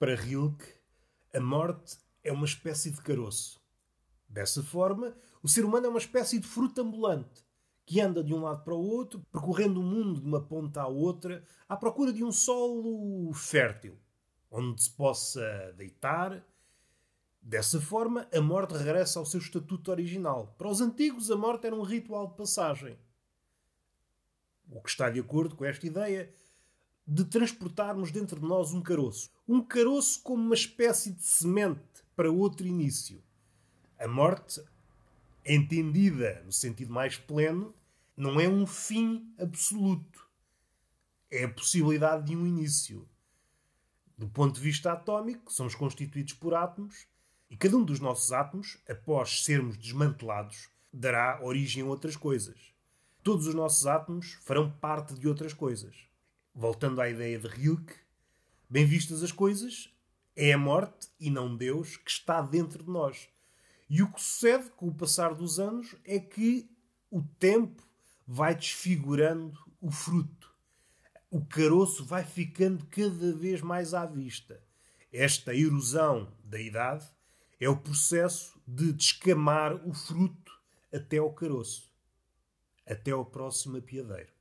Para Rilke, a morte é uma espécie de caroço. Dessa forma, o ser humano é uma espécie de fruta ambulante que anda de um lado para o outro, percorrendo o mundo de uma ponta à outra, à procura de um solo fértil, onde se possa deitar. Dessa forma, a morte regressa ao seu estatuto original. Para os antigos, a morte era um ritual de passagem. O que está de acordo com esta ideia de transportarmos dentro de nós um caroço. Um caroço como uma espécie de semente para outro início. A morte, entendida no sentido mais pleno, não é um fim absoluto. É a possibilidade de um início. Do ponto de vista atómico, somos constituídos por átomos e cada um dos nossos átomos, após sermos desmantelados, dará origem a outras coisas. Todos os nossos átomos farão parte de outras coisas. Voltando à ideia de Rilke, bem vistas as coisas, é a morte e não Deus que está dentro de nós. E o que sucede com o passar dos anos é que o tempo vai desfigurando o fruto. O caroço vai ficando cada vez mais à vista. Esta erosão da idade é o processo de descamar o fruto até ao caroço. Até ao próximo apiadeiro.